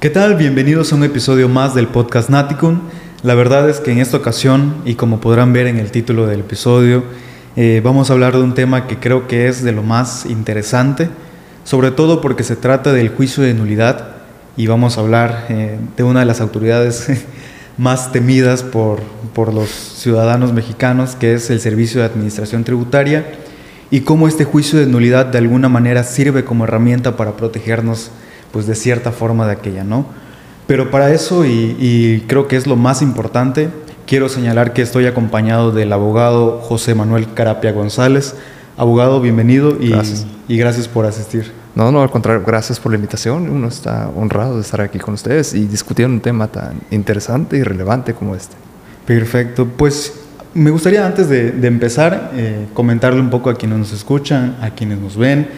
¿Qué tal? Bienvenidos a un episodio más del podcast Naticum. La verdad es que en esta ocasión, y como podrán ver en el título del episodio, eh, vamos a hablar de un tema que creo que es de lo más interesante, sobre todo porque se trata del juicio de nulidad y vamos a hablar eh, de una de las autoridades más temidas por, por los ciudadanos mexicanos, que es el Servicio de Administración Tributaria, y cómo este juicio de nulidad de alguna manera sirve como herramienta para protegernos pues de cierta forma de aquella, ¿no? Pero para eso, y, creo que es lo más importante, quiero señalar que estoy acompañado del abogado José Manuel Carapia González. Abogado, bienvenido y gracias. y gracias por asistir. No, no, al contrario, gracias por la invitación. Uno está honrado de estar aquí con ustedes y discutir un tema tan interesante y relevante como este. Perfecto, pues me gustaría antes de, empezar eh, comentarle un poco a quienes nos escuchan, a quienes nos ven,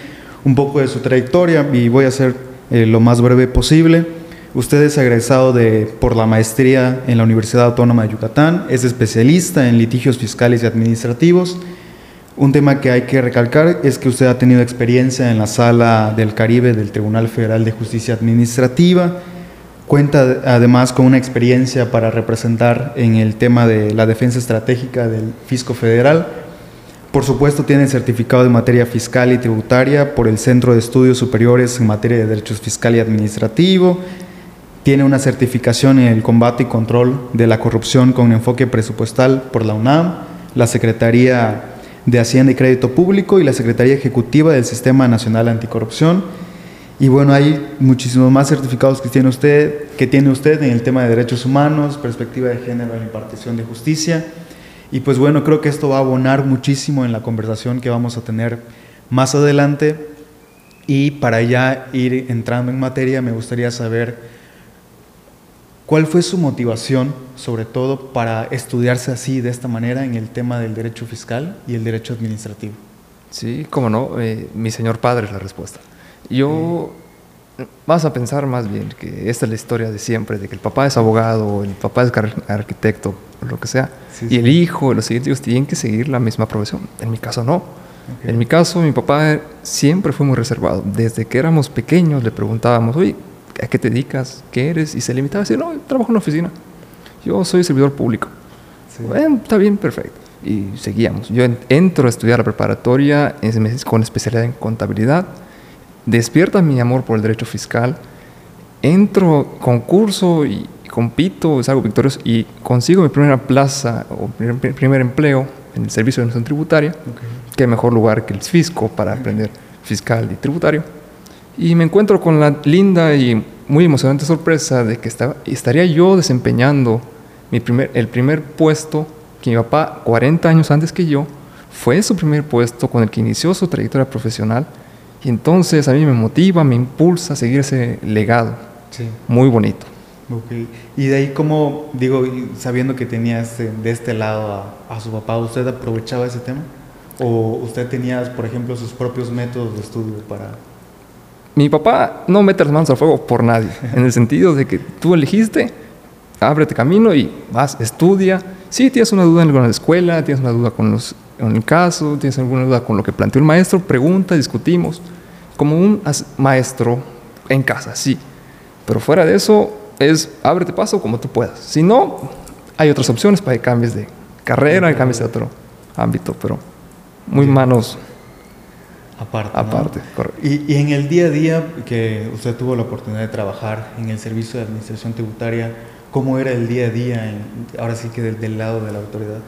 un poco de su trayectoria y voy a ser eh, lo más breve posible. Usted es egresado de, por la maestría en la Universidad Autónoma de Yucatán, es especialista en litigios fiscales y administrativos. Un tema que hay que recalcar es que usted ha tenido experiencia en la Sala del Caribe del Tribunal Federal de Justicia Administrativa. Cuenta además con una experiencia para representar en el tema de la defensa estratégica del Fisco Federal. Por supuesto, tiene certificado de materia fiscal y tributaria por el Centro de Estudios Superiores en materia de Derechos Fiscal y Administrativo tiene una certificación en el combate y control de la corrupción con enfoque presupuestal por la UNAM, la Secretaría de Hacienda y Crédito Público y la Secretaría Ejecutiva del Sistema Nacional Anticorrupción. Y bueno, hay muchísimos más certificados que tiene usted, que tiene usted en el tema de derechos humanos, perspectiva de género en la impartición de justicia. Y pues bueno, creo que esto va a abonar muchísimo en la conversación que vamos a tener más adelante. Y para ya ir entrando en materia, me gustaría saber ¿Cuál fue su motivación, sobre todo, para estudiarse así, de esta manera, en el tema del derecho fiscal y el derecho administrativo? Sí, cómo no, eh, mi señor padre es la respuesta. Yo, vas a pensar más bien que esta es la historia de siempre, de que el papá es abogado, el papá es arquitecto, lo que sea, y el hijo, los siguientes hijos tienen que seguir la misma profesión. En mi caso no. En mi caso, mi papá siempre fue muy reservado. Desde que éramos pequeños le preguntábamos, oye, ¿a qué te dedicas? ¿Qué eres? Y se limitaba a decir, no, trabajo en una oficina. Yo soy servidor público. Bueno, está bien, perfecto. Y seguíamos. Yo entro a estudiar la preparatoria con especialidad en contabilidad. Despierta mi amor por el derecho fiscal. Entro, concurso y compito, salgo victorioso y consigo mi primera plaza o primer, primer empleo en el servicio de administración tributaria. Qué mejor lugar que el fisco para aprender fiscal y tributario. Y me encuentro con la linda y muy emocionante sorpresa de que estaba, estaría yo desempeñando mi primer, el primer puesto que mi papá, 40 años antes que yo, fue su primer puesto con el que inició su trayectoria profesional. Y entonces a mí me motiva, me impulsa a seguir ese legado. Sí. Muy bonito. Okay. Y de ahí, como digo, sabiendo que tenía este, de este lado a, a, su papá, ¿usted aprovechaba ese tema? ¿O usted tenía, por ejemplo, sus propios métodos de estudio para, mi papá no mete las manos al fuego por nadie, en el sentido de que tú elegiste, ábrete camino y vas, estudia. Si tienes una duda en la escuela, tienes una duda con, los, con el caso, tienes alguna duda con lo que planteó el maestro, pregunta, discutimos. Como un maestro en casa, sí. Pero fuera de eso, es ábrete paso como tú puedas. Si no, hay otras opciones para que cambies de carrera, y cambies de otro ámbito, pero muy manos Aparte. Aparte, Y, en el día a día que usted tuvo la oportunidad de trabajar en el servicio de administración tributaria, ¿cómo era el día a día, ahora sí que del, lado de la autoridad?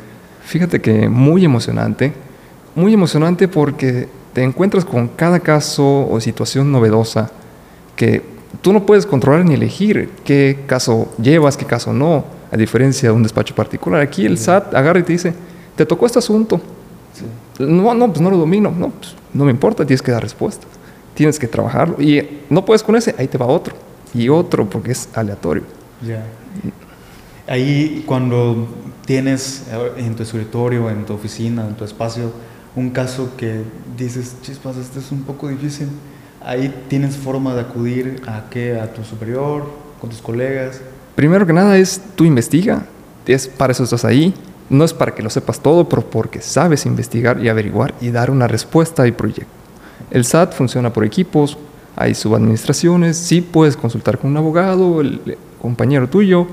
Fíjate que muy emocionante, muy emocionante porque te encuentras con cada caso o situación novedosa que tú no puedes controlar ni elegir qué caso llevas, qué caso no, a diferencia de un despacho particular. Aquí el SAT agarra y te dice, te tocó este asunto. No, no, pues no lo domino. No, pues no me importa, tienes que dar respuestas. Tienes que trabajarlo. Y no puedes con ese, ahí te va otro. Y otro, porque es aleatorio. Ya. Ahí cuando tienes en tu escritorio, en tu oficina, en tu espacio, un caso que dices, chispas, este es un poco difícil, ahí tienes forma de acudir a qué, a tu superior, con tus colegas. Primero que nada es, tú investiga, es para eso estás ahí, no es para que lo sepas todo, pero porque sabes investigar y averiguar y dar una respuesta y proyecto. El SAT funciona por equipos, hay subadministraciones, sí puedes consultar con un abogado, el compañero tuyo,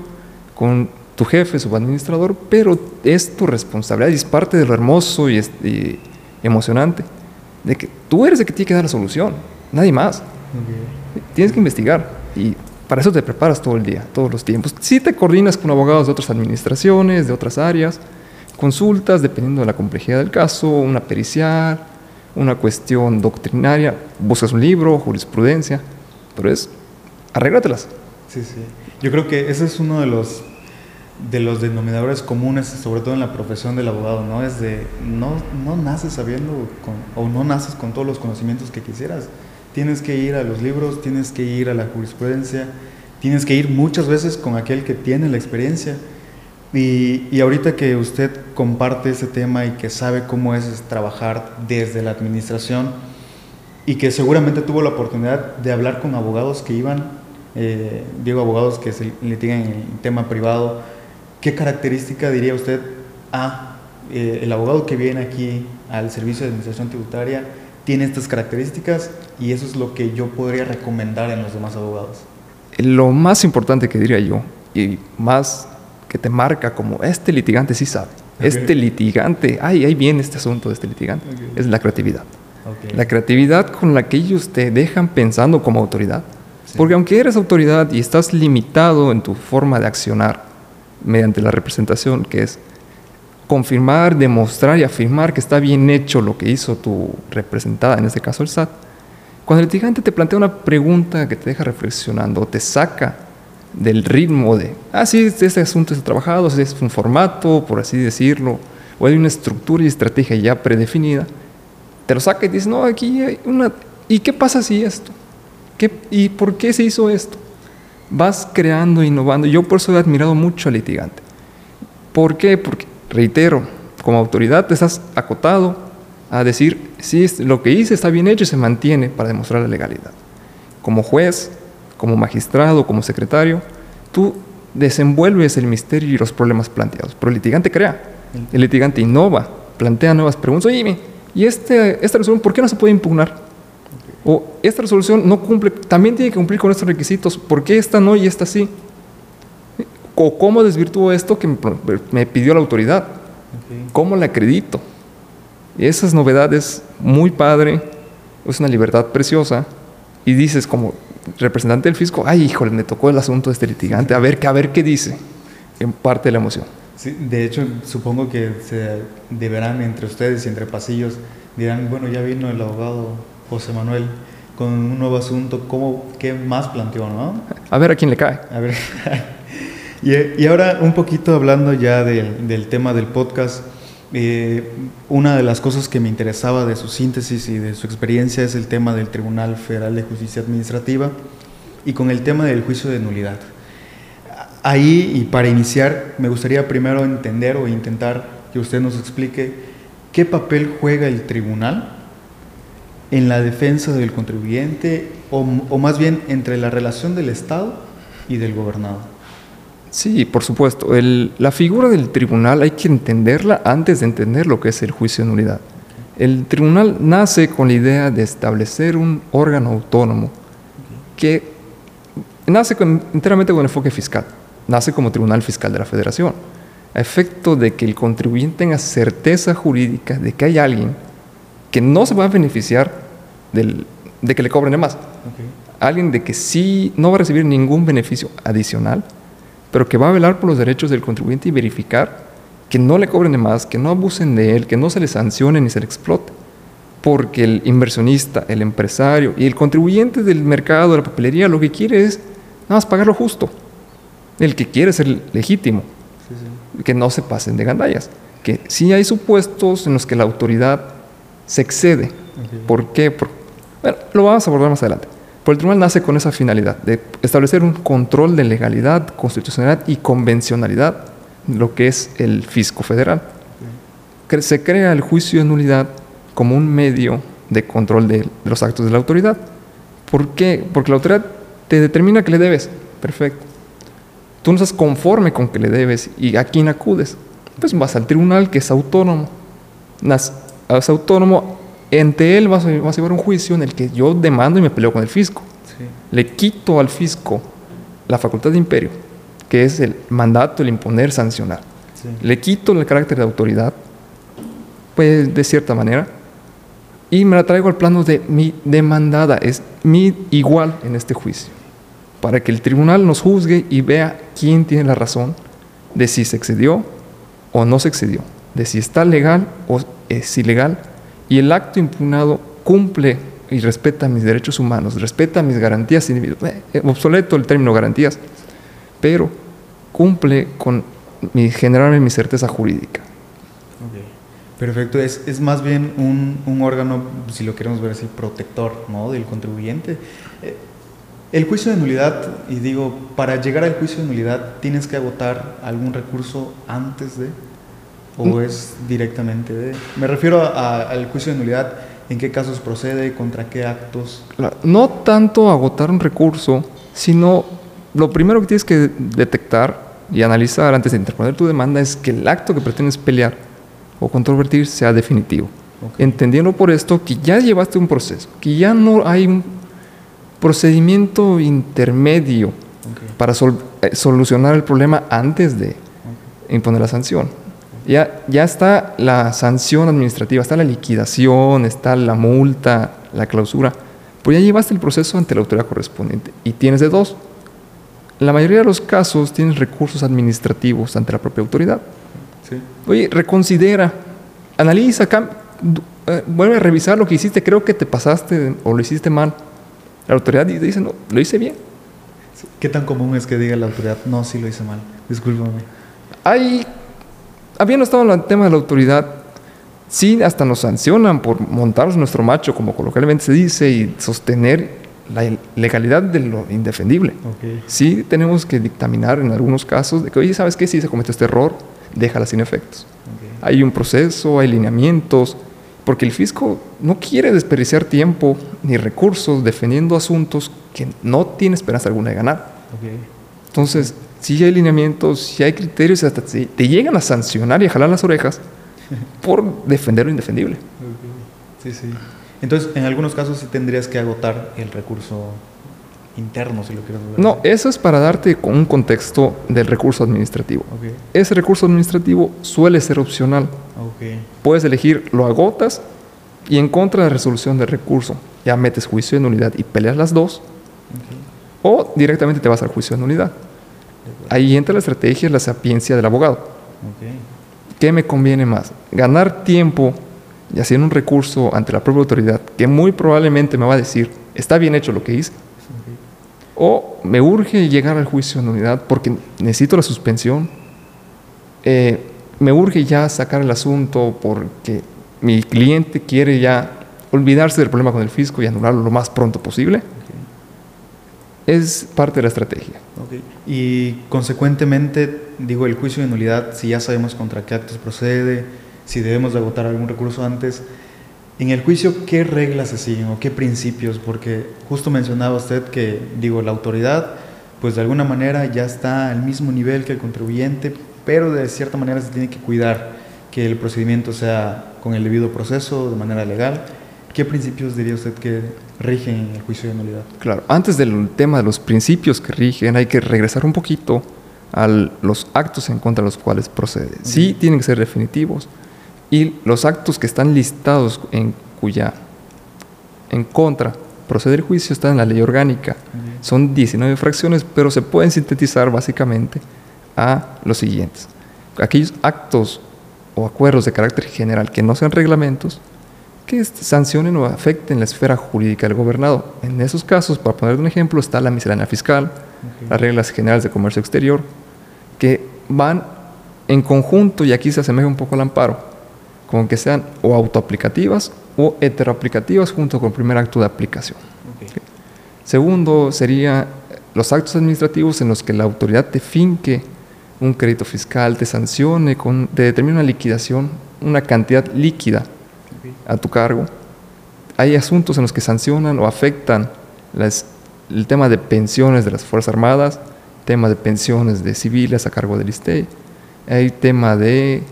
con tu jefe, subadministrador, pero es tu responsabilidad y es parte de lo hermoso y, emocionante, de que tú eres el que tiene que dar la solución, nadie más. Tienes que investigar y para eso te preparas todo el día, todos los tiempos. Si te coordinas con abogados de otras administraciones, de otras áreas, consultas dependiendo de la complejidad del caso, una pericial, una cuestión doctrinaria, buscas un libro, jurisprudencia, pero es arréglatelas. Sí, sí. Yo creo que ese es uno de los de los denominadores comunes, sobre todo en la profesión del abogado, ¿no? Es de, no, no naces sabiendo o no naces con todos los conocimientos que quisieras. Tienes que ir a los libros, tienes que ir a la jurisprudencia, tienes que ir muchas veces con aquel que tiene la experiencia. Y, y ahorita que usted comparte ese tema y que sabe cómo es trabajar desde la administración y que seguramente tuvo la oportunidad de hablar con abogados que iban, eh, digo abogados que se litigan en el tema privado, ¿qué característica diría usted a eh, el abogado que viene aquí al servicio de administración tributaria tiene estas características y eso es lo que yo podría recomendar en los demás abogados? Lo más importante que diría yo y más que te marca como este litigante sí sabe, este litigante, ay, ahí viene este asunto de este litigante, es la creatividad. La creatividad con la que ellos te dejan pensando como autoridad. Porque aunque eres autoridad y estás limitado en tu forma de accionar, mediante la representación, que es confirmar, demostrar y afirmar que está bien hecho lo que hizo tu representada, en este caso el SAT. Cuando el litigante te plantea una pregunta que te deja reflexionando, te saca del ritmo de, ah, sí, este asunto está trabajado, es un formato, por así decirlo, o hay una estructura y estrategia ya predefinida, te lo saca y dices, no, aquí hay una... ¿Y qué pasa si esto? ¿Qué, ¿Y por qué se hizo esto? vas creando, innovando. Yo por eso he admirado mucho al litigante. ¿Por qué? Porque, reitero, como autoridad te estás acotado a decir, si lo que hice está bien hecho y se mantiene para demostrar la legalidad. Como juez, como magistrado, como secretario, tú desenvuelves el misterio y los problemas planteados. Pero el litigante crea, el litigante innova, plantea nuevas preguntas. Oye, ¿y este, esta resolución por qué no se puede impugnar? O esta resolución no cumple, también tiene que cumplir con estos requisitos, ¿por qué esta no y esta sí? ¿O cómo desvirtúo esto que me pidió la autoridad? ¿Cómo le acredito? Esas novedades, muy padre, es una libertad preciosa, y dices como representante del fisco, ay, híjole, me tocó el asunto de este litigante, a ver, a ver qué dice, en parte de la emoción. Sí, de hecho, supongo que se deberán entre ustedes y entre pasillos, dirán, bueno, ya vino el abogado José Manuel con un nuevo asunto, ¿cómo, ¿qué más planteó, no? A ver a quién le cae. A ver. y, ahora un poquito hablando ya del tema del podcast, eh, una de las cosas que me interesaba de su síntesis y de su experiencia es el tema del Tribunal Federal de Justicia Administrativa y con el tema del juicio de nulidad. Ahí, y para iniciar, me gustaría primero entender o intentar que usted nos explique qué papel juega el tribunal en la defensa del contribuyente o, más bien entre la relación del Estado y del gobernado. Sí, por supuesto. la figura del tribunal hay que entenderla antes de entender lo que es el juicio de nulidad. El tribunal nace con la idea de establecer un órgano autónomo que nace enteramente con enfoque fiscal. Nace como Tribunal Fiscal de la Federación, a efecto de que el contribuyente tenga certeza jurídica de que hay alguien que no se va a beneficiar de que le cobren de más. Alguien de que sí no va a recibir ningún beneficio adicional, pero que va a velar por los derechos del contribuyente y verificar que no le cobren de más, que no abusen de él, que no se le sancione ni se le explote. Porque el inversionista, el empresario y el contribuyente del mercado, de la papelería, lo que quiere es nada más pagar lo justo. El que quiere ser legítimo. Que no se pasen de gandallas. Que sí hay supuestos en los que la autoridad se excede. ¿Por qué? bueno, lo vamos a abordar más adelante. Pero el tribunal nace con esa finalidad, de establecer un control de legalidad, constitucionalidad y convencionalidad, lo que es el fisco federal. Se crea el juicio de nulidad como un medio de control de, de los actos de la autoridad. ¿Por qué? Porque la autoridad te determina que le debes. Perfecto. Tú no estás conforme con que le debes y a quién acudes. Pues vas al tribunal que es autónomo es autónomo ante él vas a, vas a llevar un juicio en el que yo demando y me peleo con el fisco. Sí. Le quito al fisco la facultad de imperio, que es el mandato, el imponer, sancionar. Sí. Le quito el carácter de autoridad, pues de cierta manera, y me la traigo al plano de mi demandada, es mi igual en este juicio, para que el tribunal nos juzgue y vea quién tiene la razón de si se excedió o no se excedió, de si está legal o es ilegal, y el acto impugnado cumple y respeta mis derechos humanos, respeta mis garantías individuales, eh, obsoleto el término garantías, pero cumple con mi, generarme mi certeza jurídica. Perfecto, es, es más bien un, un órgano, si lo queremos ver así, protector ¿no? del contribuyente. Eh, el juicio de nulidad, y digo, para llegar al juicio de nulidad, ¿tienes que agotar algún recurso antes de? ¿O es directamente de? Me refiero a- al juicio de nulidad, ¿en qué casos procede? ¿Contra qué actos? No tanto agotar un recurso, sino lo primero que tienes que detectar y analizar antes de interponer tu demanda es que el acto que pretendes pelear o controvertir sea definitivo. Entendiendo por esto que ya llevaste un proceso, que ya no hay un procedimiento intermedio para sol- eh, solucionar el problema antes de imponer la sanción. Ya, ya está la sanción administrativa, está la liquidación, está la multa, la clausura. Pues ya llevaste el proceso ante la autoridad correspondiente y tienes de dos. En la mayoría de los casos tienes recursos administrativos ante la propia autoridad. Sí. Oye, reconsidera, analiza, eh, vuelve a revisar lo que hiciste, creo que te pasaste o lo hiciste mal. La autoridad di- dice, no, lo hice bien. ¿Qué tan común es que diga la autoridad, no, sí lo hice mal? Discúlpame. Hay, habiendo estado en el tema de la autoridad, sí hasta nos sancionan por montarnos nuestro macho, como coloquialmente se dice, y sostener la legalidad de lo indefendible. Ok. Sí tenemos que dictaminar en algunos casos de que, oye, ¿sabes qué? Si se cometió este error, déjala sin efectos. ok. Hay un proceso, hay lineamientos, porque el fisco no quiere desperdiciar tiempo ni recursos defendiendo asuntos que no tiene esperanza alguna de ganar. Ok. Entonces, si hay lineamientos, si hay criterios, hasta te te llegan a sancionar y a jalar las orejas por defender lo indefendible. Ok. Sí, sí. Entonces, en algunos casos sí tendrías que agotar el recurso interno, si lo quieres ver. No, eso es para darte un contexto del recurso administrativo. Ok. Ese recurso administrativo suele ser opcional. Ok. Puedes elegir, lo agotas y en contra de la resolución del recurso ya metes juicio de nulidad y peleas las dos, Ok. o directamente te vas al juicio de nulidad. Ahí entra la estrategia, la sapiencia del abogado. ¿Qué me conviene más? ¿Ganar tiempo y haciendo un recurso ante la propia autoridad que muy probablemente me va a decir, está bien hecho lo que hice? ¿O me urge llegar al juicio de nulidad porque necesito la suspensión? Eh, ¿Me urge ya sacar el asunto porque mi cliente quiere ya olvidarse del problema con el fisco y anularlo lo más pronto posible? Es parte de la estrategia. Y consecuentemente, digo, el juicio de nulidad, si ya sabemos contra qué actos procede, si debemos de agotar algún recurso antes, en el juicio, ¿qué reglas se siguen o qué principios? Porque justo mencionaba usted que, digo, la autoridad, pues de alguna manera ya está al mismo nivel que el contribuyente, pero de cierta manera se tiene que cuidar que el procedimiento sea con el debido proceso, de manera legal. ¿Qué principios diría usted que rigen en el juicio de nulidad? Claro, antes del tema de los principios que rigen, hay que regresar un poquito a los actos en contra de los cuales procede. Sí, tienen que ser definitivos. Y los actos que están listados en cuya en contra procede el juicio están en la ley orgánica. Son 19 fracciones, pero se pueden sintetizar básicamente a los siguientes. Aquellos actos o acuerdos de carácter general que no sean reglamentos, que sancionen o afecten la esfera jurídica del gobernado. En esos casos, para poner un ejemplo, está la miscelánea fiscal, las reglas generales de comercio exterior, que van en conjunto, y aquí se asemeja un poco al amparo, con que sean o autoaplicativas o heteroaplicativas junto con el primer acto de aplicación. Segundo, sería los actos administrativos en los que la autoridad te finque un crédito fiscal, te sancione, con, te determine una liquidación, una cantidad líquida. A tu cargo. Hay asuntos en los que sancionan o afectan las- el tema de pensiones de las Fuerzas Armadas, tema de pensiones de civiles a cargo del ISTE, hay tema de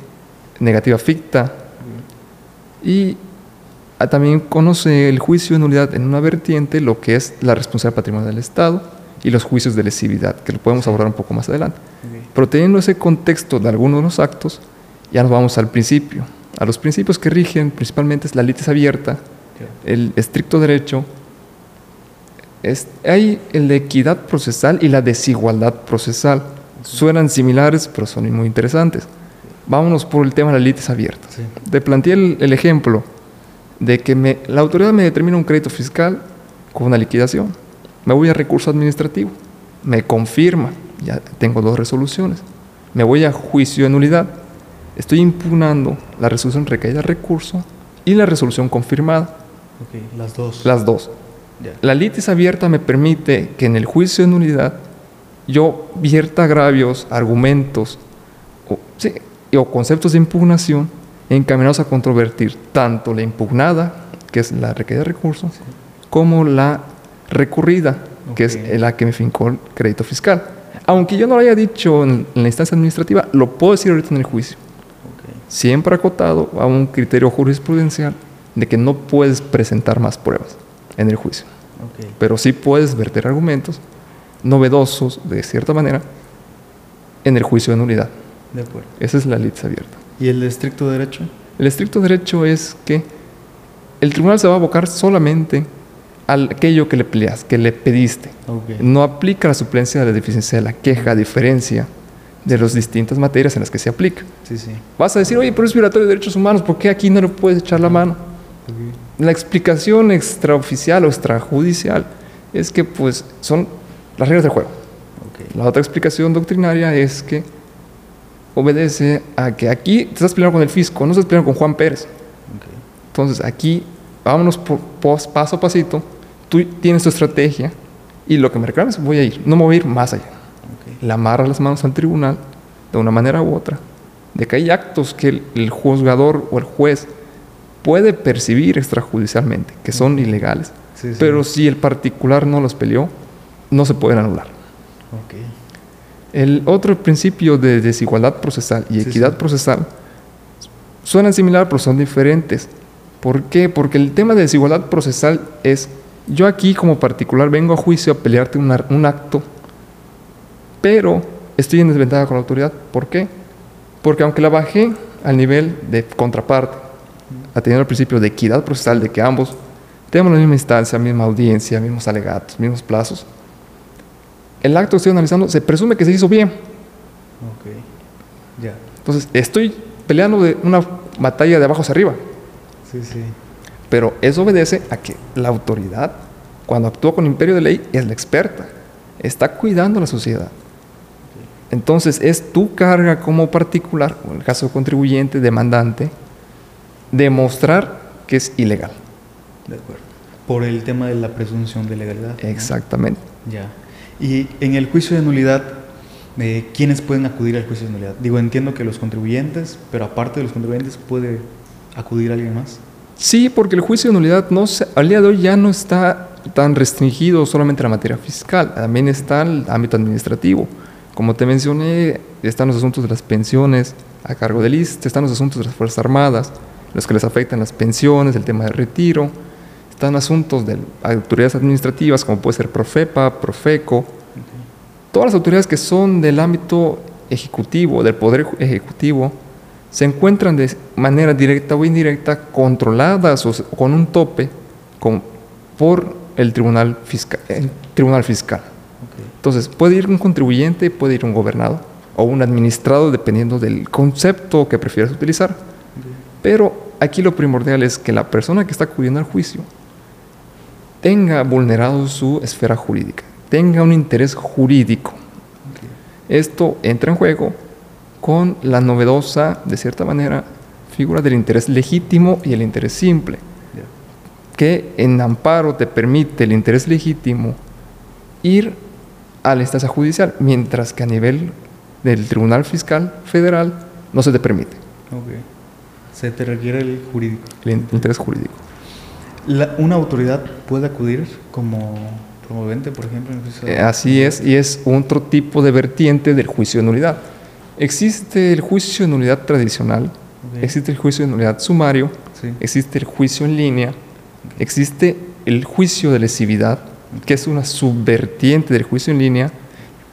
negativa ficta y Ah, también conoce el juicio de nulidad en una vertiente, lo que es la responsabilidad patrimonial del Estado y los juicios de lesividad, que lo podemos abordar un poco más adelante. Pero teniendo ese contexto de algunos de los actos, ya nos vamos al principio. A los principios que rigen principalmente es la litis abierta, el estricto derecho, es, hay la equidad procesal y la desigualdad procesal. Suenan similares, pero son muy interesantes. Vámonos por el tema de la litis abierta. Te planteé el, ejemplo de que me, la autoridad me determina un crédito fiscal con una liquidación. Me voy a recurso administrativo. Me confirma. Ya tengo dos resoluciones. Me voy a juicio de nulidad. Estoy impugnando la resolución recaída recurso y la resolución confirmada. las dos. Las dos. La litis abierta me permite que en el juicio de nulidad yo vierta agravios, argumentos o, conceptos de impugnación encaminados a controvertir tanto la impugnada, que es la requerida de recursos, como la recurrida, que es la que me fincó el crédito fiscal. Aunque yo no lo haya dicho en, la instancia administrativa, lo puedo decir ahorita en el juicio. Siempre acotado a un criterio jurisprudencial de que no puedes presentar más pruebas en el juicio. Pero sí puedes verter argumentos novedosos, de cierta manera, en el juicio de nulidad. De acuerdo. Esa es la lid abierta. ¿Y el estricto derecho? El estricto derecho es que el tribunal se va a abocar solamente a aquello que le peleas, que le pediste. No aplica la suplencia de la deficiencia de la queja, a diferencia de las distintas materias en las que se aplica. Sí, sí. Vas a decir, oye, pero es violatorio de derechos humanos, ¿por qué aquí no le puedes echar la mano? La explicación extraoficial o extrajudicial es que pues son las reglas del juego. La otra explicación doctrinaria es que obedece a que aquí te estás peleando con el fisco, no estás peleando con Juan Pérez. Entonces aquí vámonos por, paso a pasito, tú tienes tu estrategia y lo que me reclames voy a ir, no me voy a ir más allá. Le amarra las manos al tribunal de una manera u otra, de que hay actos que el juzgador o el juez puede percibir extrajudicialmente, que son ilegales. Pero si el particular no los peleó, no se pueden anular. El otro principio de desigualdad procesal y equidad procesal suenan similar, pero son diferentes. ¿Por qué? Porque el tema de desigualdad procesal es, yo aquí como particular vengo a juicio a pelearte un acto, pero estoy en desventaja con la autoridad. ¿Por qué? Porque aunque la bajé al nivel de contraparte, atendiendo al principio de equidad procesal, de que ambos tenemos la misma instancia, misma audiencia, mismos alegatos, mismos plazos, el acto que estoy analizando se presume que se hizo bien. Ya. Entonces, estoy peleando de una batalla de abajo hacia arriba. Sí, sí. Pero eso obedece a que la autoridad, cuando actúa con imperio de ley, es la experta. Está cuidando a la sociedad. Entonces, es tu carga como particular, o en el caso contribuyente, demandante, demostrar que es ilegal. De acuerdo. Por el tema de la presunción de legalidad. Exactamente. Ya. Y en el juicio de nulidad, eh, ¿quiénes pueden acudir al juicio de nulidad? Digo, entiendo que los contribuyentes, pero aparte de los contribuyentes, ¿puede acudir alguien más? Sí, porque el juicio de nulidad no al día de hoy ya no está tan restringido solamente a la materia fiscal, también está el ámbito administrativo. Como te mencioné, están los asuntos de las pensiones a cargo del IST, están los asuntos de las Fuerzas Armadas, los que les afectan las pensiones, el tema de retiro, están asuntos de autoridades administrativas como puede ser Profepa, Profeco, todas las autoridades que son del ámbito ejecutivo, del poder ejecutivo, se encuentran de manera directa o indirecta controladas con un tope por el tribunal tribunal fiscal. Entonces, puede ir un contribuyente, puede ir un gobernado o un administrado, dependiendo del concepto que prefieras utilizar. Pero aquí lo primordial es que la persona que está acudiendo al juicio tenga vulnerado su esfera jurídica, tenga un interés jurídico. Esto entra en juego con la novedosa, de cierta manera, figura del interés legítimo y el interés simple, que en amparo te permite el interés legítimo ir a la instancia judicial, mientras que a nivel del Tribunal Fiscal Federal no se te permite. Se te requiere el jurídico. El interés jurídico. ¿Una autoridad puede acudir como promovente, por ejemplo? Eh, así es, y es otro tipo de vertiente del juicio de nulidad. Existe el juicio de nulidad tradicional, existe el juicio de nulidad sumario existe el juicio en línea, existe el juicio de lesividad, que es una subvertiente del juicio en línea,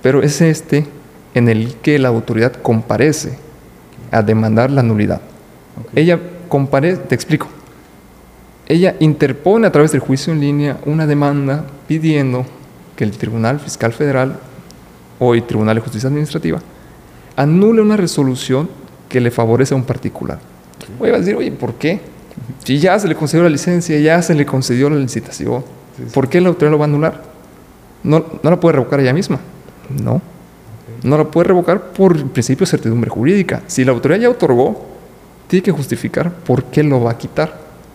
pero es este en el que la autoridad comparece a demandar la nulidad. Ella comparece, te explico, ella interpone a través del juicio en línea una demanda pidiendo que el Tribunal Fiscal Federal o el Tribunal de Justicia Administrativa anule una resolución que le favorece a un particular. Oye, va a decir, oye, ¿por qué? Si ya se le concedió la licencia, ya se le concedió la licitación, ¿por qué la autoridad lo va a anular? No, no la puede revocar ella misma. No. No la puede revocar por principio de certidumbre jurídica. Si la autoridad ya otorgó, tiene que justificar por qué lo va a quitar.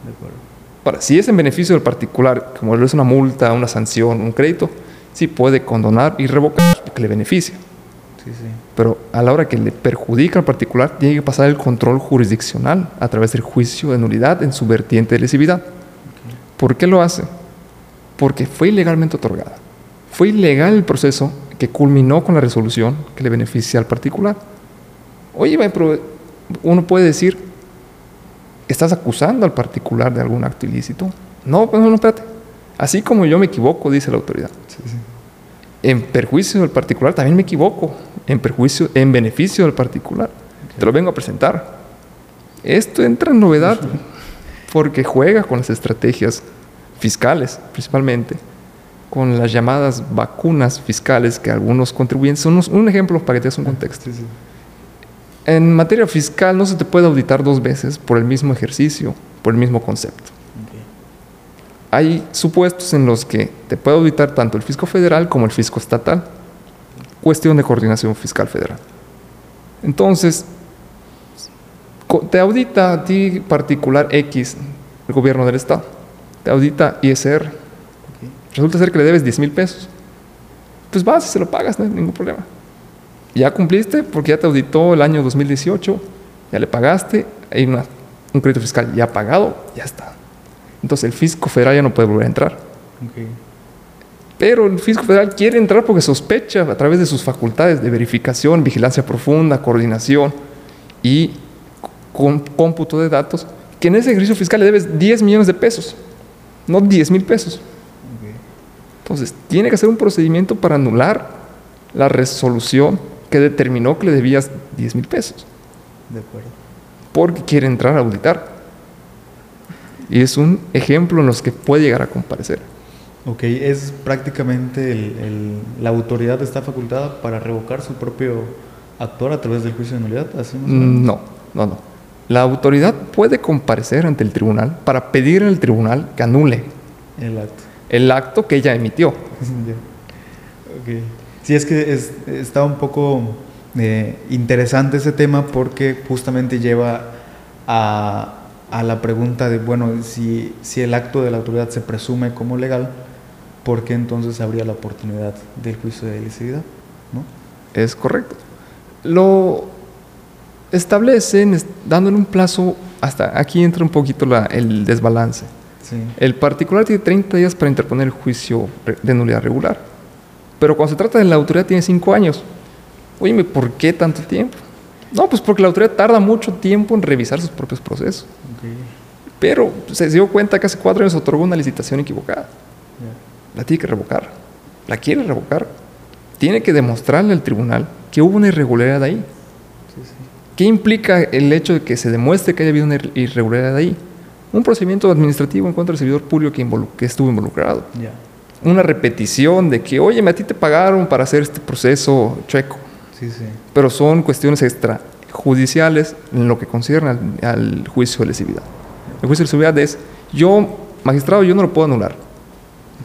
De acuerdo. Ahora, si es en beneficio del particular, como es una multa, una sanción, un crédito, sí puede condonar y revocar porque le beneficia. Sí, sí. Pero a la hora que le perjudica al particular, tiene que pasar el control jurisdiccional a través del juicio de nulidad en su vertiente de lesividad. ¿Por qué lo hace? Porque fue ilegalmente otorgada. Fue ilegal el proceso que culminó con la resolución que le beneficia al particular. Oye, pero uno puede decir, ¿Estás acusando al particular de algún acto ilícito? No, pues no, no, espérate. Así como yo me equivoco, dice la autoridad. En perjuicio del particular también me equivoco. En perjuicio, en beneficio del particular. Te lo vengo a presentar. Esto entra en novedad porque juega con las estrategias fiscales, principalmente, con las llamadas vacunas fiscales que algunos contribuyentes son un ejemplo para que te des un contexto. En materia fiscal no se te puede auditar dos veces por el mismo ejercicio, por el mismo concepto. Hay supuestos en los que te puede auditar tanto el fisco federal como el fisco estatal. Cuestión de coordinación fiscal federal. Entonces, te audita a ti particular X, el gobierno del Estado. Te audita ISR. Resulta ser que le debes 10 mil pesos. Pues vas y se lo pagas, no hay ningún problema. Ya cumpliste porque ya te auditó el año 2018, ya le pagaste, hay un crédito fiscal ya pagado, ya está. Entonces el fisco federal ya no puede volver a entrar. Pero el fisco federal quiere entrar porque sospecha a través de sus facultades de verificación, vigilancia profunda, coordinación y cómputo de datos, que en ese ejercicio fiscal le debes 10 millones de pesos, no 10 mil pesos. Entonces, tiene que hacer un procedimiento para anular la resolución que determinó que le debías 10 mil pesos. De acuerdo. Porque quiere entrar a auditar. Y es un ejemplo en los que puede llegar a comparecer. Ok, es prácticamente la autoridad está facultada para revocar su propio actor a través del juicio de nulidad. no, no, no. La autoridad puede comparecer ante el tribunal para pedir al tribunal que anule el acto, el acto que ella emitió. okay. Sí, es que está un poco eh, interesante ese tema porque justamente lleva a, la pregunta de, bueno, si, si el acto de la autoridad se presume como legal, ¿por qué entonces habría la oportunidad del juicio de ilicividad? ¿no? Es correcto. Lo establecen dándole un plazo, hasta aquí entra un poquito el desbalance. El particular tiene 30 días para interponer el juicio de nulidad regular. Pero cuando se trata de la autoridad tiene cinco años. Oye, ¿por qué tanto tiempo? No, pues porque la autoridad tarda mucho tiempo en revisar sus propios procesos. Pero se dio cuenta que hace cuatro años otorgó una licitación equivocada. La tiene que revocar. La quiere revocar. Tiene que demostrarle al tribunal que hubo una irregularidad ahí. ¿Qué implica el hecho de que se demuestre que haya habido una irregularidad ahí? Un procedimiento administrativo en contra del servidor público que, estuvo involucrado una repetición de que, oye, a ti te pagaron para hacer este proceso checo. Sí, sí. Pero son cuestiones extrajudiciales en lo que concierne al, juicio de lesividad. El juicio de lesividad es, yo, magistrado, yo no lo puedo anular,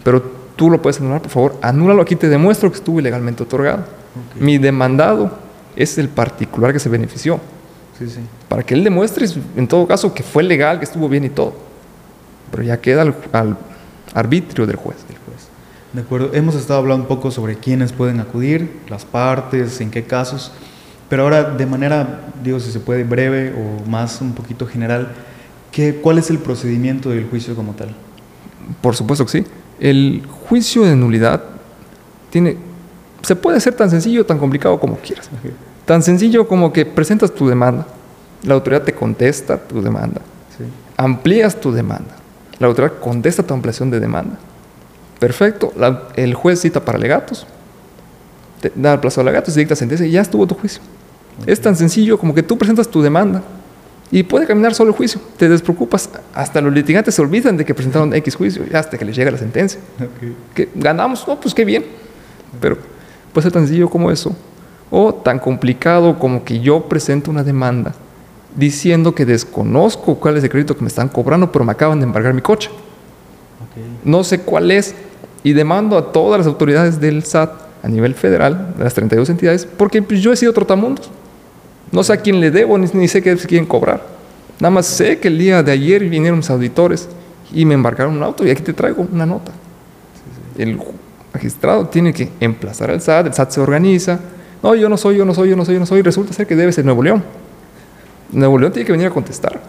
pero tú lo puedes anular, por favor, anúlalo aquí, te demuestro que estuvo ilegalmente otorgado. Mi demandado es el particular que se benefició. Sí, sí. Para que él demuestre, en todo caso, que fue legal, que estuvo bien y todo. Pero ya queda al arbitrio del juez. De acuerdo, hemos estado hablando un poco sobre quiénes pueden acudir, las partes, en qué casos, pero ahora de manera, digo, si se puede, breve o más un poquito general, ¿qué, ¿cuál es el procedimiento del juicio como tal? Por supuesto que sí. El juicio de nulidad tiene, se puede hacer tan sencillo tan complicado como quieras. Tan sencillo como que presentas tu demanda, la autoridad te contesta tu demanda. amplías tu demanda. La autoridad contesta tu ampliación de demanda. Perfecto, el juez cita para legatos, te da el plazo de legatos y dicta sentencia y ya estuvo tu juicio. Es tan sencillo como que tú presentas tu demanda y puede caminar solo el juicio. Te despreocupas. Hasta los litigantes se olvidan de que presentaron X juicio hasta que les llega la sentencia. Que ganamos, no, pues qué bien. Pero puede ser tan sencillo como eso. O tan complicado como que yo presento una demanda diciendo que desconozco cuál es el crédito que me están cobrando, pero me acaban de embargar mi coche. No sé cuál es. Y demando a todas las autoridades del SAT a nivel federal, de las 32 entidades, porque pues, yo he sido trotamundos. No sé a quién le debo, ni, sé qué quieren cobrar. Nada más sé que el día de ayer vinieron mis auditores y me embarcaron un auto y aquí te traigo una nota. El magistrado tiene que emplazar al SAT, el SAT se organiza. No, yo no soy, yo no soy, yo no soy, yo no soy. Resulta ser que debe ser Nuevo León. Nuevo León tiene que venir a contestar.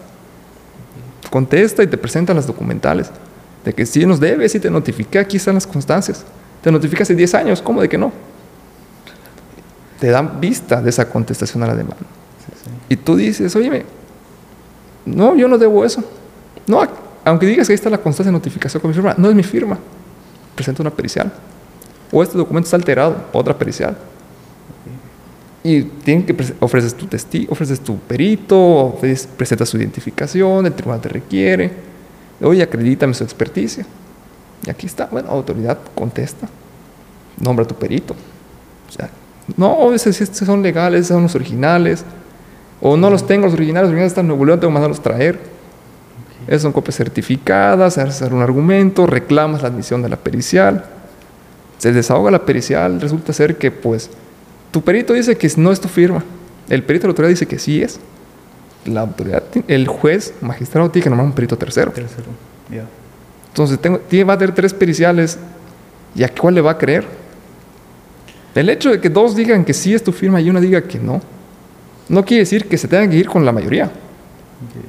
Contesta y te presentan las documentales de que si nos debe, si te notifiqué, aquí están las constancias. Te notifica hace 10 años, ¿cómo de que no? te dan vista de esa contestación a la demanda. Y tú dices, oye, no, yo no debo eso. No, aunque digas que ahí está la constancia de notificación con mi firma, no es mi firma. Presenta una pericial. O este documento está alterado, otra pericial. Y tienen que ofreces tu testigo, ofreces tu perito, presentas su identificación, el tribunal te requiere. Oye, acredítame su experticia. Y aquí está, bueno, autoridad contesta, nombra tu perito. O sea, no, esos, son legales, son los originales. O no los tengo, los originales, los originales están en Nuevo León, tengo que mandarlos traer. Esas son copias certificadas, hacer un argumento, reclamas la admisión de la pericial. Se desahoga la pericial, resulta ser que pues tu perito dice que no es tu firma. El perito de la autoridad dice que sí es. La autoridad, el juez, magistrado, tiene que nombrar un perito tercero. Tercero, Entonces tengo, va a tener tres periciales. ¿Y a cuál le va a creer? El hecho de que dos digan que sí es tu firma y una diga que no, no quiere decir que se tengan que ir con la mayoría.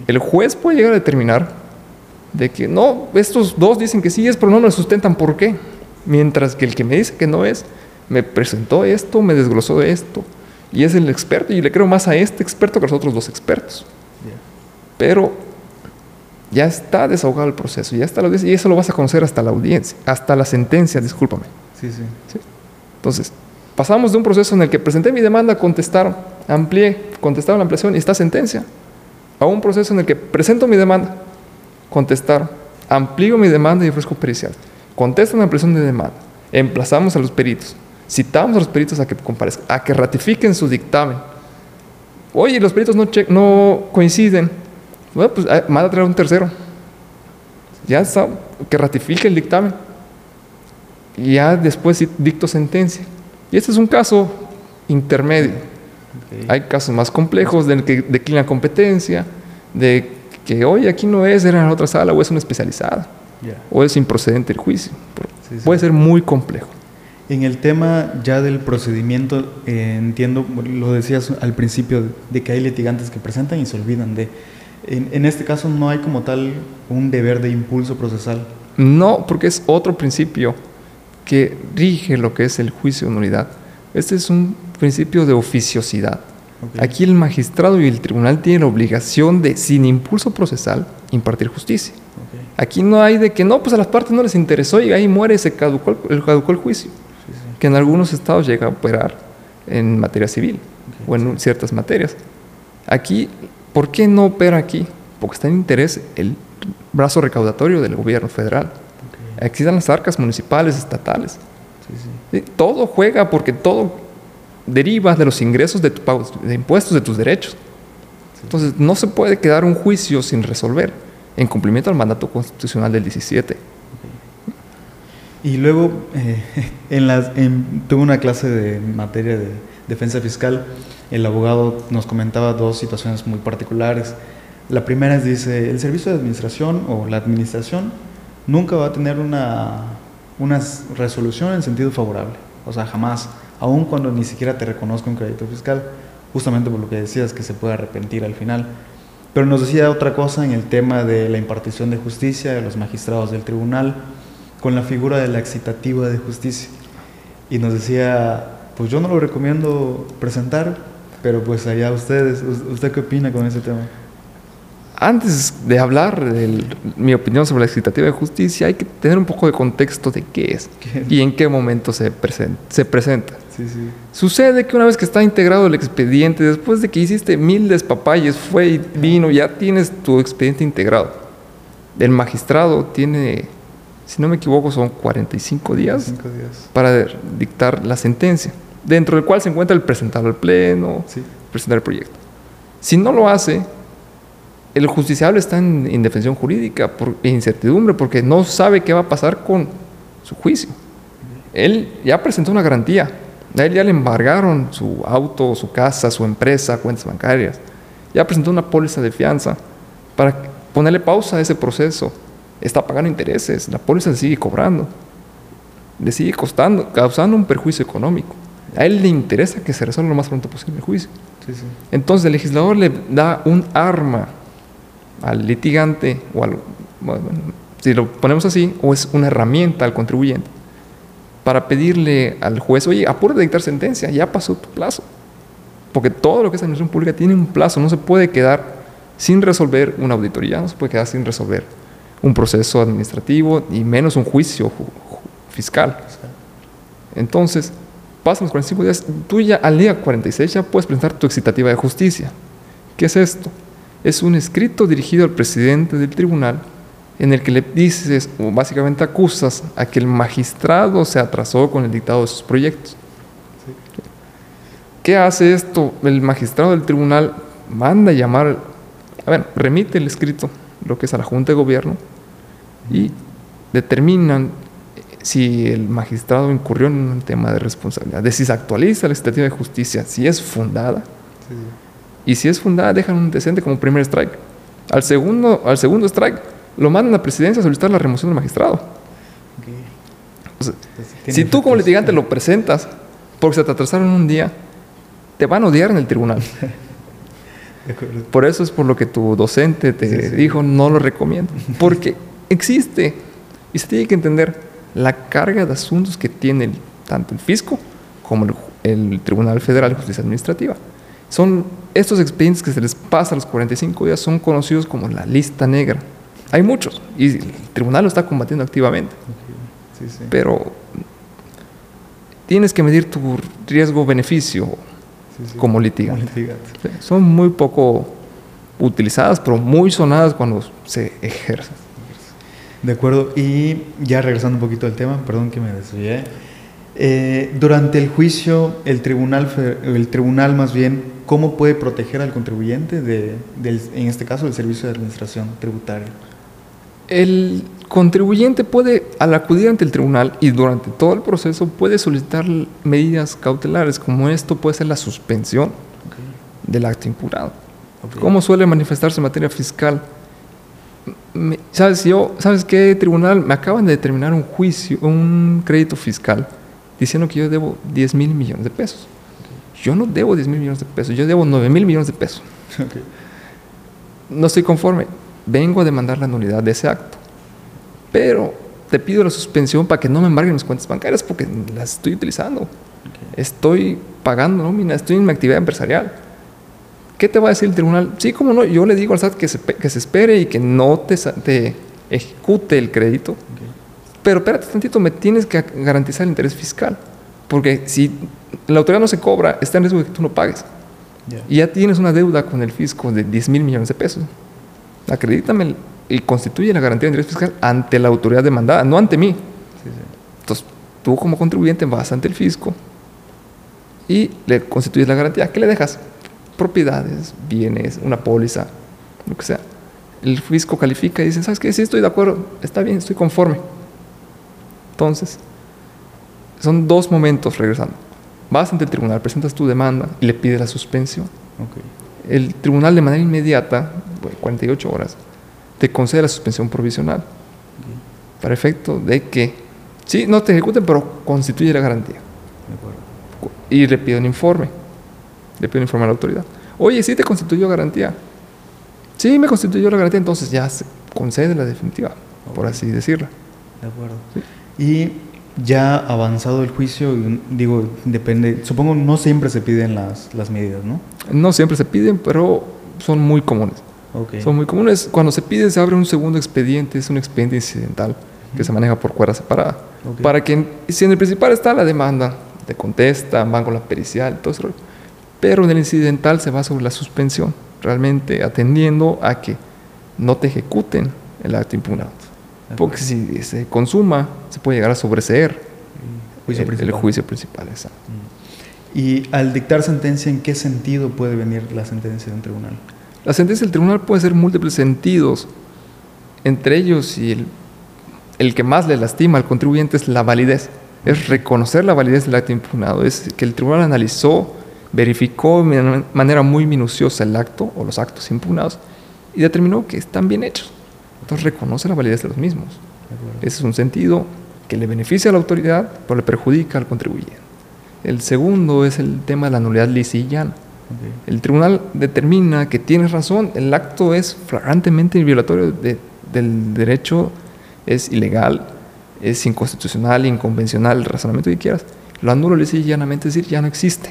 El juez puede llegar a determinar de que no, estos dos dicen que sí es, pero no me sustentan por qué. Mientras que el que me dice que no es, me presentó esto, me desglosó esto, y es el experto, y le creo más a este experto que a los otros dos expertos. Pero ya está desahogado el proceso, ya está la audiencia, y eso lo vas a conocer hasta la audiencia, hasta la sentencia, discúlpame. Sí, sí. ¿Sí? Entonces, Pasamos de un proceso en el que presenté mi demanda, contestaron, amplié, contestaron la ampliación y está sentencia, a un proceso en el que presento mi demanda, contestaron, amplío mi demanda y ofrezco pericial. Contestan la ampliación de demanda, emplazamos a los peritos, citamos a los peritos a que comparezcan, a que ratifiquen su dictamen. Oye, los peritos no, no coinciden. Bueno, pues ah, manda a traer un tercero. Ya está, que ratifique el dictamen. Y ya después dicto sentencia. Y este es un caso intermedio. Hay casos más complejos de que declina competencia, de que hoy aquí no es, era en otra sala o es una especializada, o es improcedente el juicio. Puede ser muy complejo. En el tema ya del procedimiento, eh, entiendo, lo decías al principio, de que hay litigantes que presentan y se olvidan de... En, en, este caso no hay como tal un deber de impulso procesal. No, porque es otro principio que rige lo que es el juicio de nulidad. Este es un principio de oficiosidad. Aquí el magistrado y el tribunal tienen la obligación de, sin impulso procesal, impartir justicia. Aquí no hay de que no, pues a las partes no les interesó y ahí muere, se caducó el, caducó el juicio. Que en algunos estados llega a operar en materia civil o en ciertas materias. Aquí, ¿por qué no opera aquí? Porque está en interés el brazo recaudatorio del gobierno federal. Existen las arcas municipales, estatales. Todo juega porque todo deriva de los ingresos de, tu de impuestos, de tus derechos. Entonces, no se puede quedar un juicio sin resolver en cumplimiento al mandato constitucional del 17. Y luego, eh, en las, tuve una clase de materia de defensa fiscal. El abogado nos comentaba dos situaciones muy particulares. La primera es, dice, el servicio de administración o la administración nunca va a tener una, una resolución en sentido favorable. O sea, jamás, aun cuando ni siquiera te reconozca un crédito fiscal, justamente por lo que decías, que se puede arrepentir al final. Pero nos decía otra cosa en el tema de la impartición de justicia, de los magistrados del tribunal, con la figura de la excitativa de justicia. Y nos decía, pues yo no lo recomiendo presentar, pero pues allá ustedes, ¿usted qué opina con ese tema? antes de hablar de mi opinión sobre la expectativa de justicia, hay que tener un poco de contexto de qué es y en qué momento se, se presenta. Sucede que una vez que está integrado el expediente, después de que hiciste mil despapalles, fue y vino, ya tienes tu expediente integrado. El magistrado tiene, si no me equivoco, son 45 días, días. para dictar la sentencia, dentro del cual se encuentra el presentar al pleno, presentar el proyecto. Si no lo hace, el justiciable está en indefensión jurídica por incertidumbre porque no sabe qué va a pasar con su juicio. Él ya presentó una garantía, a él ya le embargaron su auto, su casa, su empresa, cuentas bancarias. Ya presentó una póliza de fianza para ponerle pausa a ese proceso. Está pagando intereses, la póliza se sigue cobrando, le sigue costando, causando un perjuicio económico. A él le interesa que se resuelva lo más pronto posible el juicio. Entonces el legislador le da un arma al litigante o al, si lo ponemos así, o es una herramienta al contribuyente para pedirle al juez, oye, apúrate de dictar sentencia, ya pasó tu plazo. Porque todo lo que es administración pública tiene un plazo, no se puede quedar sin resolver una auditoría, no se puede quedar sin resolver un proceso administrativo y menos un juicio fiscal. Entonces, pasan los 45 días, tú ya al día 46 ya puedes presentar tu excitativa de justicia. ¿Qué es esto? es un escrito dirigido al presidente del tribunal en el que le dices o básicamente acusas a que el magistrado se atrasó con el dictado de sus proyectos. ¿Qué hace esto? El magistrado del tribunal manda llamar, a ver, remite el escrito, lo que es a la Junta de Gobierno, y determinan si el magistrado incurrió en un tema de responsabilidad, de si se actualiza la estativa de justicia, si es fundada. Y si es fundada, dejan un antecedente como primer strike. Al segundo, al segundo strike, lo mandan a presidencia a solicitar la remoción del magistrado. si tú como litigante lo presentas porque se te atrasaron un día, te van a odiar en el tribunal. por eso es por lo que tu docente te dijo, no lo recomiendo. Porque existe, y se tiene que entender, la carga de asuntos que tiene tanto el fisco como el, el Tribunal Federal de Justicia Administrativa. Son estos expedientes que se les pasa a los 45 días son conocidos como la lista negra. Hay muchos y el tribunal lo está combatiendo activamente. Pero tienes que medir tu riesgo-beneficio como litigante. Son muy poco utilizadas, pero muy sonadas cuando se ejercen. De acuerdo. Y ya regresando un poquito al tema, perdón que me desvié. Eh, durante el juicio, el tribunal, el tribunal más bien, ¿cómo puede proteger al contribuyente, de, en este caso, del Servicio de Administración Tributaria? El contribuyente puede, al acudir ante el tribunal y durante todo el proceso, puede solicitar medidas cautelares, como esto puede ser la suspensión del acto impurado. ¿Cómo suele manifestarse en materia fiscal? ¿Sabes, yo, ¿Sabes qué, tribunal? Me acaban de determinar un juicio, un crédito fiscal diciendo que yo debo 10 mil millones de pesos. Yo no debo 10 mil millones de pesos, yo debo 9 mil millones de pesos. No estoy conforme. Vengo a demandar la nulidad de ese acto. Pero te pido la suspensión para que no me embarguen mis cuentas bancarias porque las estoy utilizando. Estoy pagando nómina, estoy en mi actividad empresarial. ¿Qué te va a decir el tribunal? Sí, como no, yo le digo al SAT que se, que se espere y que no te, te ejecute el crédito pero espérate tantito, me tienes que garantizar el interés fiscal. Porque si la autoridad no se cobra, está en riesgo de que tú no pagues. Y ya tienes una deuda con el fisco de 10 mil millones de pesos. Acredítame y constituye la garantía de interés fiscal ante la autoridad demandada, no ante mí. Entonces, tú como contribuyente vas ante el fisco y le constituyes la garantía. ¿Qué le dejas? Propiedades, bienes, una póliza, lo que sea. El fisco califica y dice, ¿sabes qué? Sí, estoy de acuerdo, está bien, estoy conforme entonces, son dos momentos regresando. Vas ante el tribunal, presentas tu demanda y le pides la suspensión. El tribunal de manera inmediata, 48 horas, te concede la suspensión provisional. Para efecto de que, sí, no te ejecuten, pero constituye la garantía. Y le pido un informe. Le pido un informe a la autoridad. Oye, sí te constituyó garantía. Sí, me constituyó la garantía, entonces ya se concede la definitiva, por así decirlo. De acuerdo. Y ya avanzado el juicio, digo, depende, supongo no siempre se piden las, las medidas, ¿no? No siempre se piden, pero son muy comunes. Son muy comunes. Cuando se pide, se abre un segundo expediente, es un expediente incidental que se maneja por cuerda separada. Para que, si en el principal está la demanda, te contestan, van con la pericial, todo eso. Pero en el incidental se va sobre la suspensión, realmente atendiendo a que no te ejecuten el acto impugnado. Porque si se consuma, se puede llegar a sobreseer el, juicio principal. Exacto. Mm. Y al dictar sentencia, ¿en qué sentido puede venir la sentencia de un tribunal? La sentencia del tribunal puede ser múltiples sentidos. Entre ellos, y el, el que más le lastima al contribuyente es la validez. Es reconocer la validez del acto impugnado. Es que el tribunal analizó, verificó de manera muy minuciosa el acto o los actos impugnados y determinó que están bien hechos. Entonces reconoce la validez de los mismos. Ese es un sentido que le beneficia a la autoridad, pero le perjudica al contribuyente. El segundo es el tema de la nulidad lisillana. El tribunal determina que tienes razón, el acto es flagrantemente violatorio del derecho, es ilegal, es inconstitucional, inconvencional, el razonamiento que quieras. Lo anulo lisillanamente, es decir, ya no existe.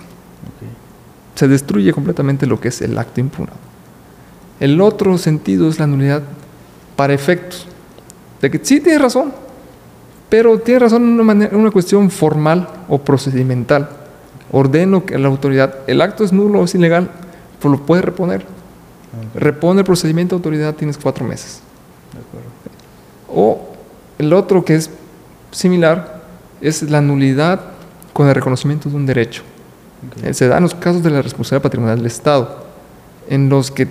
Se destruye completamente lo que es el acto impugnado. El otro sentido es la nulidad para efectos. De que sí tienes razón, pero tienes razón en una, una cuestión formal o procedimental. Ordeno que la autoridad, el acto es nulo, es ilegal, pues lo puede reponer. Repone el procedimiento de autoridad, tienes cuatro meses. O el otro que es similar es la nulidad con el reconocimiento de un derecho. Se da en los casos de la responsabilidad patrimonial del Estado, en los que,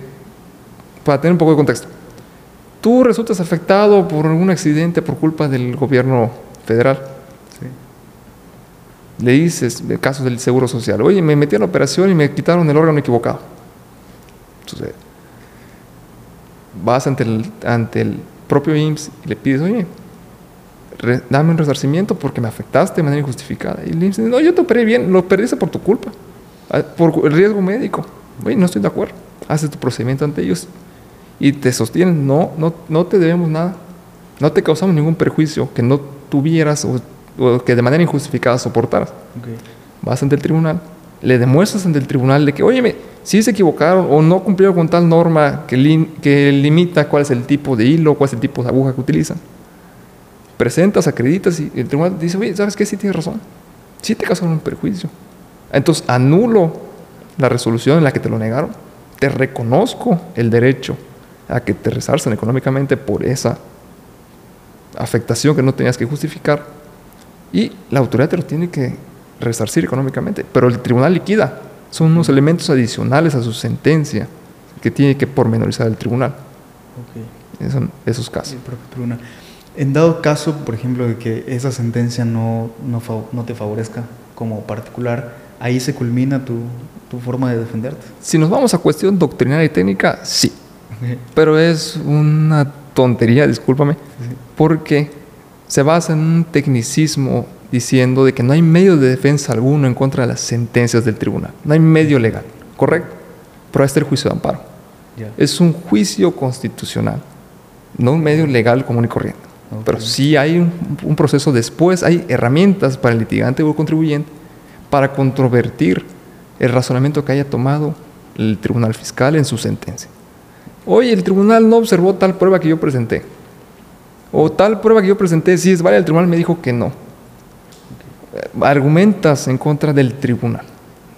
para tener un poco de contexto, tú resultas afectado por algún accidente por culpa del gobierno federal. Le dices, en casos del seguro social, oye, me metí a la operación y me quitaron el órgano equivocado. Sucede. Vas ante el, ante el propio IMSS y le pides, oye, dame un resarcimiento porque me afectaste de manera injustificada. Y el IMSS dice, no, yo te operé bien, lo perdiste por tu culpa, ah, por el riesgo médico. Oye, no estoy de acuerdo. Haces tu procedimiento ante ellos y te sostienen, no, no, no te debemos nada, no te causamos ningún perjuicio que no tuvieras o, que de manera injustificada soportaras. Vas ante el tribunal, le demuestras ante el tribunal de que, oye, si se equivocaron o no cumplieron con tal norma que, que limita cuál es el tipo de hilo, cuál es el tipo de aguja que utilizan. Presentas, acreditas y el tribunal dice, oye, ¿sabes qué? Sí tienes razón. Sí te causaron un perjuicio. Entonces anulo la resolución en la que te lo negaron. Te reconozco el derecho a que te resarcen económicamente por esa afectación que no tenías que justificar y la autoridad te lo tiene que resarcir económicamente, pero el tribunal liquida. Son unos elementos adicionales a su sentencia que tiene que pormenorizar el tribunal. Son esos casos. En dado caso, por ejemplo, de que esa sentencia no, no, no te favorezca como particular, ahí se culmina tu, tu forma de defenderte. Si nos vamos a cuestión doctrinaria y técnica, sí. Pero es una tontería, discúlpame, porque se basa en un tecnicismo diciendo de que no hay medio de defensa alguno en contra de las sentencias del tribunal. No hay medio legal, ¿correcto? Pero este es el juicio de amparo. Es un juicio constitucional, no un medio legal común y corriente. Pero sí hay un, un, proceso después, hay herramientas para el litigante o el contribuyente para controvertir el razonamiento que haya tomado el tribunal fiscal en su sentencia. Oye, el tribunal no observó tal prueba que yo presenté. O tal prueba que yo presenté, sí es válida, el tribunal me dijo que no. Argumentas en contra del tribunal.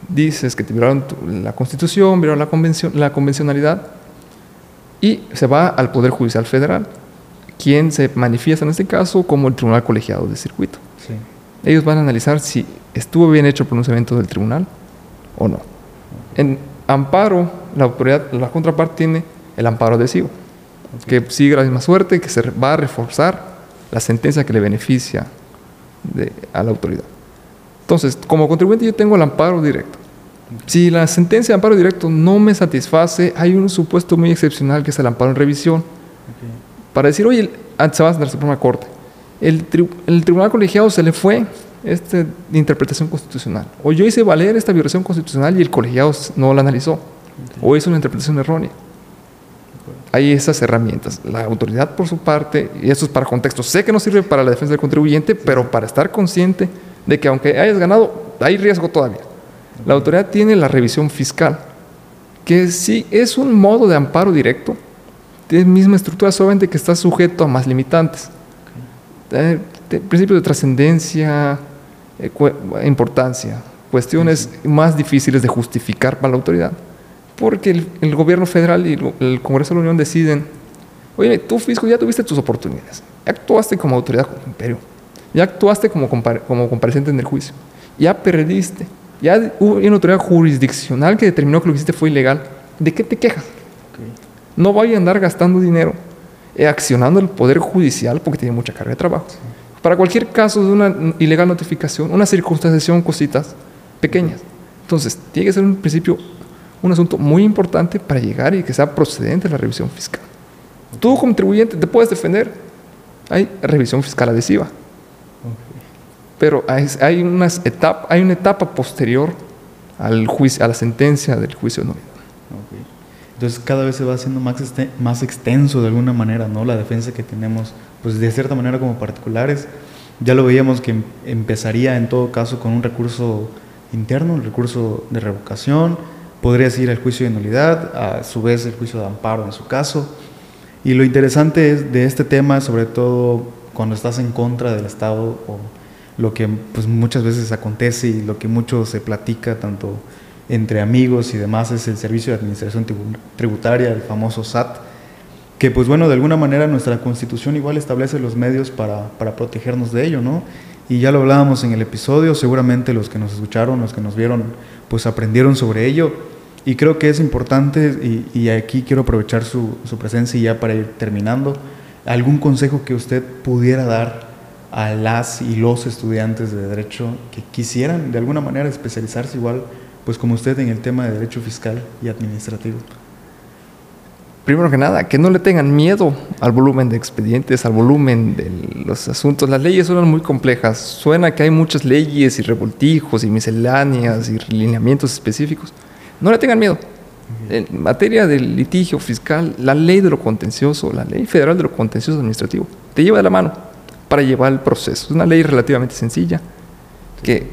Dices que te violaron la constitución, violaron la, convención, la convencionalidad y se va al Poder Judicial Federal, quien se manifiesta en este caso como el Tribunal Colegiado de Circuito. Ellos van a analizar si estuvo bien hecho el pronunciamiento del tribunal o no. En amparo, la autoridad, la contraparte tiene el amparo adhesivo, que sigue la misma suerte, que se va a reforzar la sentencia que le beneficia a la autoridad. Entonces, como contribuyente yo tengo el amparo directo. Si la sentencia de amparo directo no me satisface, hay un supuesto muy excepcional que es el amparo en revisión. Para decir, oye, se va a la Suprema Corte. El, el, tribunal colegiado se le fue esta interpretación constitucional. O yo hice valer esta violación constitucional y el colegiado no la analizó. O hizo una interpretación errónea hay esas herramientas. La autoridad, por su parte, y eso es para contexto, sé que no sirve para la defensa del contribuyente, pero para estar consciente de que aunque hayas ganado, hay riesgo todavía. La autoridad tiene la revisión fiscal, que sí es un modo de amparo directo, de misma estructura, solamente que está sujeto a más limitantes. Eh, principios de trascendencia, eh, importancia, cuestiones más difíciles de justificar para la autoridad. Porque el, gobierno federal y el, Congreso de la Unión deciden, oye, tú fisco ya tuviste tus oportunidades, ya actuaste como autoridad como imperio, ya actuaste como, como compareciente en el juicio, ya perdiste, ya hubo una autoridad jurisdiccional que determinó que lo que hiciste fue ilegal, ¿de qué te quejas? No vaya a andar gastando dinero eh, accionando el Poder Judicial porque tiene mucha carga de trabajo. Para cualquier caso de una ilegal notificación, una circunstanciación, cositas pequeñas. Entonces, tiene que ser un principio, un asunto muy importante para llegar y que sea procedente la revisión fiscal. Tú, contribuyente, te puedes defender. Hay revisión fiscal adhesiva. Pero hay, unas hay una etapa posterior al juicio, a la sentencia del juicio de nulidad. Entonces cada vez se va haciendo más, más extenso de alguna manera, ¿no? La defensa que tenemos, pues de cierta manera como particulares. Ya lo veíamos que em, empezaría en todo caso con un recurso interno, el recurso de revocación, podría ir al juicio de nulidad, a su vez el juicio de amparo en su caso. Y lo interesante es de este tema, sobre todo cuando estás en contra del Estado o lo que pues, muchas veces acontece y lo que mucho se platica, tanto entre amigos y demás es el Servicio de Administración Tributaria, el famoso SAT, que pues bueno, de alguna manera nuestra constitución igual establece los medios para, para protegernos de ello, ¿no? Y ya lo hablábamos en el episodio, seguramente los que nos escucharon, los que nos vieron, pues aprendieron sobre ello. Y creo que es importante, y, y aquí quiero aprovechar su, su presencia y ya para ir terminando, algún consejo que usted pudiera dar a las y los estudiantes de derecho que quisieran de alguna manera especializarse igual pues como usted en el tema de derecho fiscal y administrativo? Primero que nada, que no le tengan miedo al volumen de expedientes, al volumen de los asuntos. Las leyes son muy complejas. Suena que hay muchas leyes y revoltijos y misceláneas y lineamientos específicos. No le tengan miedo. En materia del litigio fiscal, la ley de lo contencioso, la ley federal de lo contencioso administrativo, te lleva de la mano para llevar el proceso. Es una ley relativamente sencilla que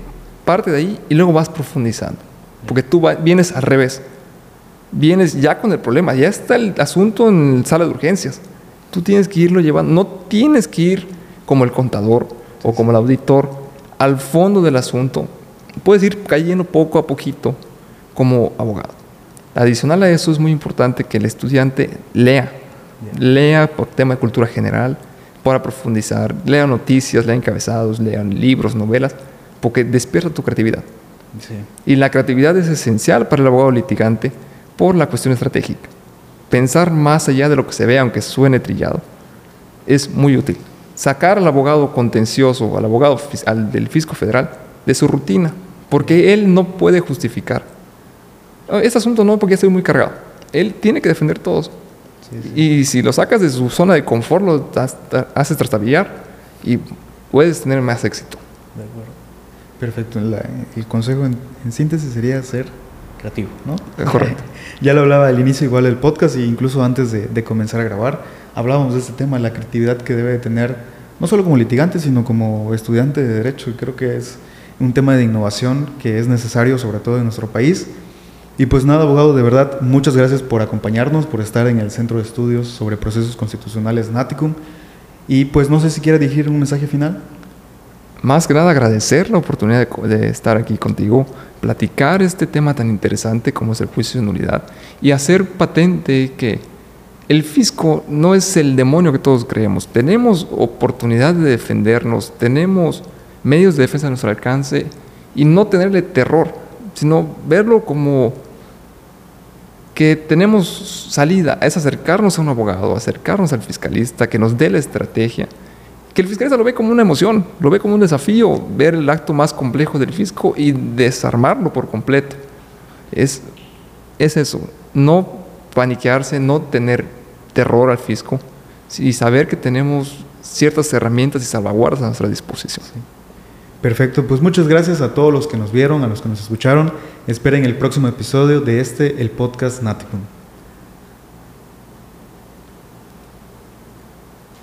parte de ahí y luego vas profundizando. Porque tú vienes al revés. Vienes ya con el problema, ya está el asunto en sala de urgencias. Tú tienes que irlo llevando, no tienes que ir como el contador o como el auditor al fondo del asunto. Puedes ir cayendo poco a poquito como abogado. Adicional a eso es muy importante que el estudiante lea, lea por tema de cultura general, para profundizar, lea noticias, lea encabezados, lea libros, novelas, porque despierta tu creatividad. Y la creatividad es esencial para el abogado litigante por la cuestión estratégica. Pensar más allá de lo que se ve, aunque suene trillado, es muy útil. Sacar al abogado contencioso, al abogado del fisco federal, de su rutina, porque él no puede justificar. Ah, este asunto no, porque ya estoy muy cargado. Él tiene que defender todos. Y si lo sacas de su zona de confort, lo haces trastabillar y puedes tener más éxito. Perfecto. el consejo en, síntesis sería ser creativo, ¿no? Correcto. ya lo hablaba al inicio igual del podcast e incluso antes de, comenzar a grabar, hablábamos de este tema, la creatividad que debe tener, no solo como litigante, sino como estudiante de Derecho. Y creo que es un tema de innovación que es necesario, sobre todo en nuestro país. Y pues nada, abogado, de verdad, muchas gracias por acompañarnos, por estar en el Centro de Estudios sobre Procesos Constitucionales Naticum. Y pues no sé si quiera dirigir un mensaje final más que nada agradecer la oportunidad de, estar aquí contigo, platicar este tema tan interesante como es el juicio de nulidad y hacer patente que el fisco no es el demonio que todos creemos. Tenemos oportunidad de defendernos, tenemos medios de defensa a nuestro alcance y no tenerle terror, sino verlo como que tenemos salida, es acercarnos a un abogado, acercarnos al fiscalista, que nos dé la estrategia que el fiscalista lo ve como una emoción, lo ve como un desafío, ver el acto más complejo del fisco y desarmarlo por completo. Es, es eso, no paniquearse, no tener terror al fisco y saber que tenemos ciertas herramientas y salvaguardas a nuestra disposición. Perfecto, pues muchas gracias a todos los que nos vieron, a los que nos escucharon. Esperen el próximo episodio de este, el podcast Naticum.